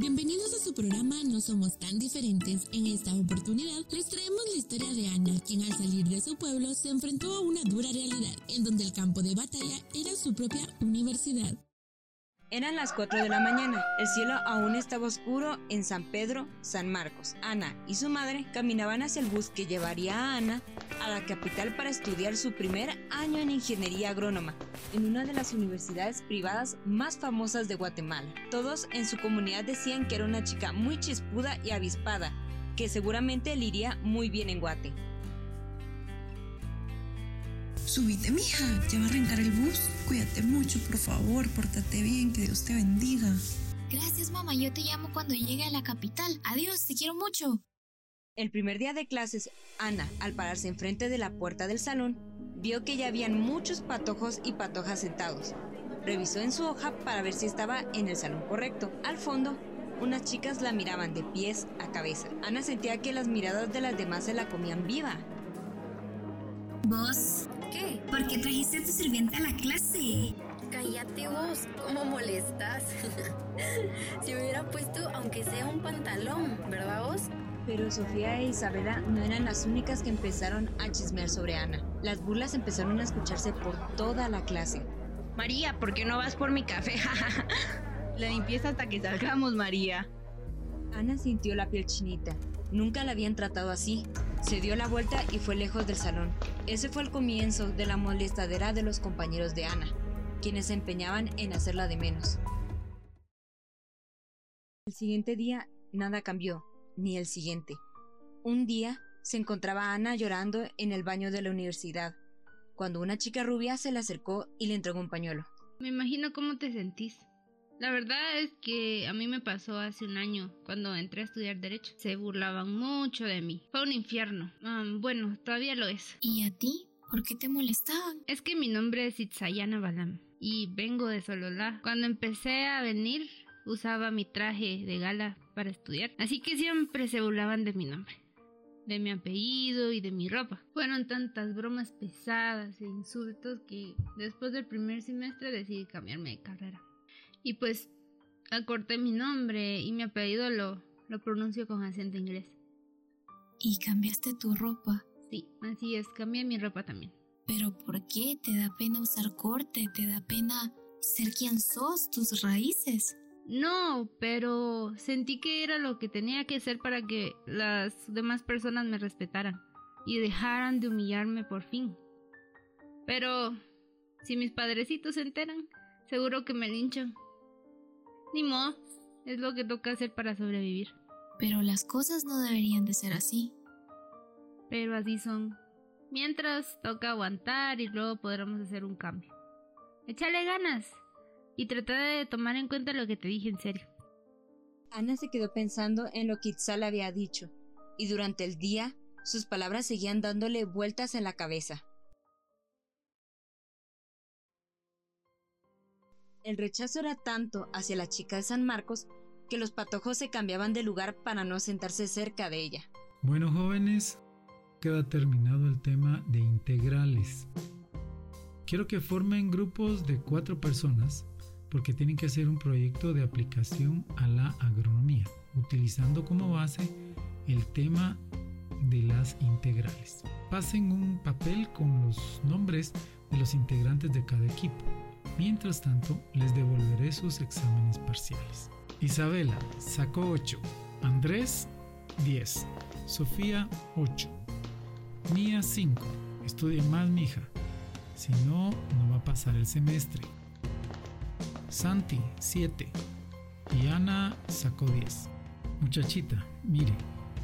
Bienvenidos a su programa No Somos Tan Diferentes. En esta oportunidad les traemos la historia de Ana, quien al salir de su pueblo se enfrentó a una dura realidad, en donde el campo de batalla era su propia universidad. Eran las 4 de la mañana. El cielo aún estaba oscuro en San Pedro, San Marcos. Ana y su madre caminaban hacia el bus que llevaría a Ana a la capital para estudiar su primer año en ingeniería agrónoma en una de las universidades privadas más famosas de Guatemala. Todos en su comunidad decían que era una chica muy chispuda y avispada, que seguramente le iría muy bien en Guate. Subite, mija, ya va a arrancar el bus. Cuídate mucho, por favor, pórtate bien, que Dios te bendiga. Gracias, mamá, yo te llamo cuando llegue a la capital. Adiós, te quiero mucho. El primer día de clases, Ana, al pararse enfrente de la puerta del salón, vio que ya habían muchos patojos y patojas sentados. Revisó en su hoja para ver si estaba en el salón correcto. Al fondo, unas chicas la miraban de pies a cabeza. Ana sentía que las miradas de las demás se la comían viva. ¿Vos? ¿Qué? ¿Por qué trajiste a tu sirvienta a la clase? Cállate vos, ¿cómo molestas? si hubiera puesto aunque sea un pantalón, ¿verdad vos? Pero Sofía e Isabela no eran las únicas que empezaron a chismear sobre Ana. Las burlas empezaron a escucharse por toda la clase. María, ¿por qué no vas por mi café? la limpieza hasta que salgamos, María. Ana sintió la piel chinita. Nunca la habían tratado así. Se dio la vuelta y fue lejos del salón. Ese fue el comienzo de la molestadera de los compañeros de Ana, quienes se empeñaban en hacerla de menos. El siguiente día nada cambió, ni el siguiente. Un día se encontraba Ana llorando en el baño de la universidad, cuando una chica rubia se le acercó y le entregó un pañuelo. Me imagino cómo te sentís. La verdad es que a mí me pasó hace un año cuando entré a estudiar derecho. Se burlaban mucho de mí. Fue un infierno. Um, bueno, todavía lo es. ¿Y a ti? ¿Por qué te molestaban? Es que mi nombre es Itzayana Balam y vengo de Sololá. Cuando empecé a venir usaba mi traje de gala para estudiar, así que siempre se burlaban de mi nombre de mi apellido y de mi ropa. Fueron tantas bromas pesadas e insultos que después del primer semestre decidí cambiarme de carrera. Y pues acorté mi nombre y mi apellido lo, lo pronuncio con acento inglés. ¿Y cambiaste tu ropa? Sí, así es, cambié mi ropa también. ¿Pero por qué? ¿Te da pena usar corte? ¿Te da pena ser quien sos, tus raíces? No, pero sentí que era lo que tenía que ser para que las demás personas me respetaran y dejaran de humillarme por fin. Pero si mis padrecitos se enteran, seguro que me linchan. Ni modo, es lo que toca hacer para sobrevivir. Pero las cosas no deberían de ser así. Pero así son. Mientras toca aguantar y luego podremos hacer un cambio. Échale ganas y trata de tomar en cuenta lo que te dije en serio. Ana se quedó pensando en lo que Itzal había dicho, y durante el día sus palabras seguían dándole vueltas en la cabeza. El rechazo era tanto hacia la chica de San Marcos que los patojos se cambiaban de lugar para no sentarse cerca de ella. Bueno, jóvenes, queda terminado el tema de integrales. Quiero que formen grupos de cuatro personas porque tienen que hacer un proyecto de aplicación a la agronomía, utilizando como base el tema de las integrales. Pasen un papel con los nombres de los integrantes de cada equipo. Mientras tanto, les devolveré sus exámenes parciales. Isabela sacó 8, Andrés 10, Sofía 8, Mía 5. Estudie más, mija. Si no, no va a pasar el semestre. Santi 7 y Ana sacó 10. Muchachita, mire,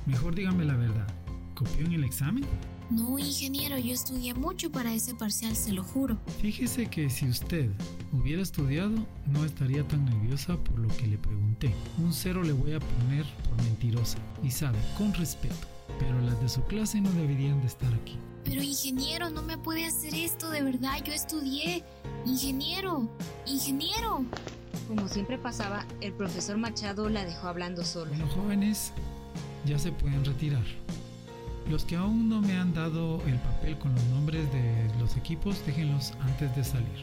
mejor dígame la verdad. ¿Copió en el examen? No, ingeniero, yo estudié mucho para ese parcial, se lo juro. Fíjese que si usted hubiera estudiado, no estaría tan nerviosa por lo que le pregunté. Un cero le voy a poner por mentirosa. Y sabe, con respeto. Pero las de su clase no deberían de estar aquí. Pero ingeniero, no me puede hacer esto, de verdad, yo estudié. Ingeniero, ingeniero. Como siempre pasaba, el profesor Machado la dejó hablando solo. Bueno, jóvenes, ya se pueden retirar. Los que aún no me han dado el papel con los nombres de los equipos, déjenlos antes de salir.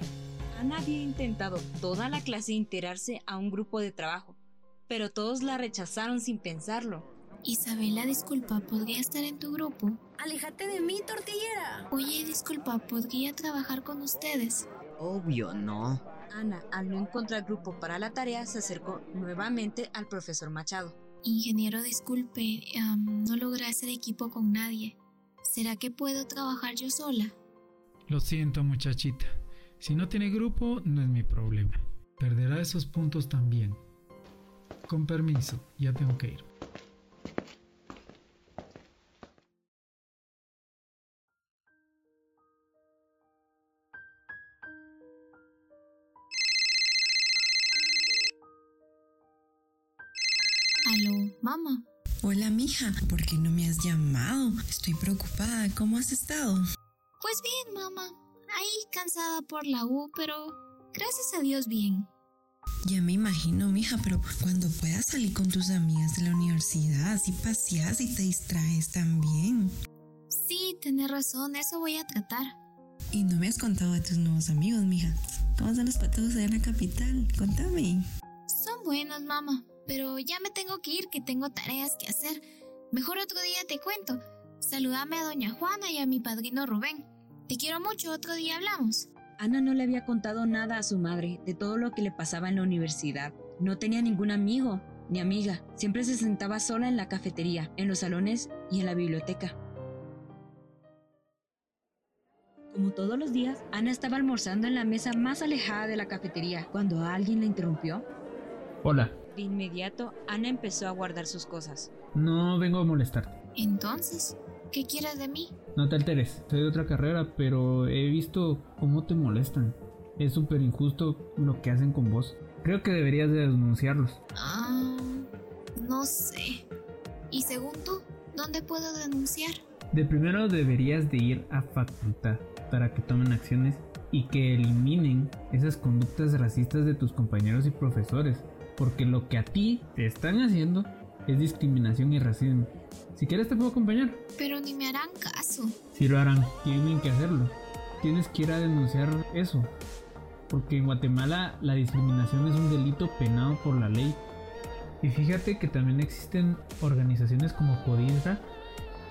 Ana había intentado toda la clase integrarse a un grupo de trabajo, pero todos la rechazaron sin pensarlo. Isabela, disculpa, ¿podría estar en tu grupo? Aléjate de mí, tortillera. Oye, disculpa, ¿podría trabajar con ustedes? Obvio, no. Ana, al no encontrar grupo para la tarea, se acercó nuevamente al profesor Machado. Ingeniero, disculpe, no logré hacer equipo con nadie. ¿Será que puedo trabajar yo sola? Lo siento muchachita. Si no tiene grupo, no es mi problema. Perderá esos puntos también. Con permiso, ya tengo que ir. Aló, mamá. Hola, mija, ¿por qué no me has llamado? Estoy preocupada. ¿Cómo has estado? Pues bien, mamá. Ahí cansada por la U, pero gracias a Dios bien. Ya me imagino, mija, pero cuando puedas salir con tus amigas de la universidad, así paseas y te distraes también. Sí, tenés razón, eso voy a tratar. Y no me has contado de tus nuevos amigos, mija. ¿Cómo son los patos allá en la capital? Contame. Son buenos, mamá, pero ya me tengo que ir, que tengo tareas que hacer. Mejor otro día te cuento. Saludame a doña Juana y a mi padrino Rubén. Te quiero mucho, otro día hablamos. Ana no le había contado nada a su madre de todo lo que le pasaba en la universidad. No tenía ningún amigo ni amiga. Siempre se sentaba sola en la cafetería, en los salones y en la biblioteca. Como todos los días, Ana estaba almorzando en la mesa más alejada de la cafetería cuando alguien la interrumpió. Hola, De inmediato, Ana empezó a guardar sus cosas. no vengo a molestarte. Entonces, ¿qué quieres de mí? No te alteres, soy de otra carrera, pero he visto cómo te molestan. Es súper injusto lo que hacen con vos. Creo que deberías de denunciarlos. Ah, no sé. ¿Y según tú, dónde puedo denunciar? De primero deberías de ir a facultad para que tomen acciones y que eliminen esas conductas racistas de tus compañeros y profesores, porque lo que a ti te están haciendo es discriminación y racismo. Si quieres te puedo acompañar. Pero ni me harán caso. Si lo harán, tienen que hacerlo. Tienes que ir a denunciar eso. Porque en Guatemala la discriminación es un delito penado por la ley. Y fíjate que también existen organizaciones como Codisra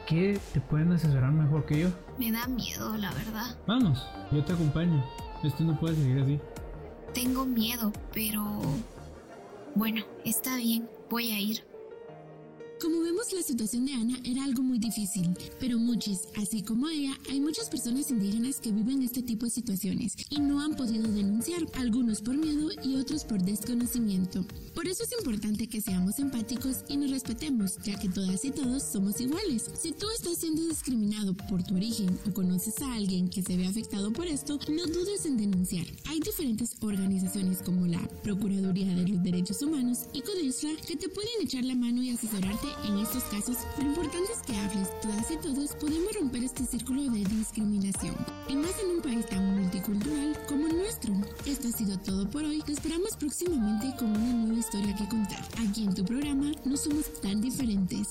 que te pueden asesorar mejor que yo. Me da miedo, la verdad. Vamos, yo te acompaño. Esto no puede seguir así. Tengo miedo, pero... Bueno, está bien, voy a ir. Como vemos, la situación de Ana era algo muy difícil, pero muchos, así como ella, hay muchas personas indígenas que viven este tipo de situaciones y no han podido denunciar, algunos por miedo y otros por desconocimiento. Por eso es importante que seamos empáticos y nos respetemos, ya que todas y todos somos iguales. Si tú estás siendo discriminado por tu origen o conoces a alguien que se ve afectado por esto, no dudes en denunciar. Hay diferentes organizaciones como la Procuraduría de los Derechos Humanos y CODISRA que te pueden echar la mano y asesorarte en estos casos. Lo importante es que hables, todas y todos podemos romper este círculo de discriminación. Y más en un país tan multicultural como el nuestro. Esto ha sido todo por hoy. Te esperamos próximamente con una nueva historia que contar. Aquí en tu programa no somos tan diferentes.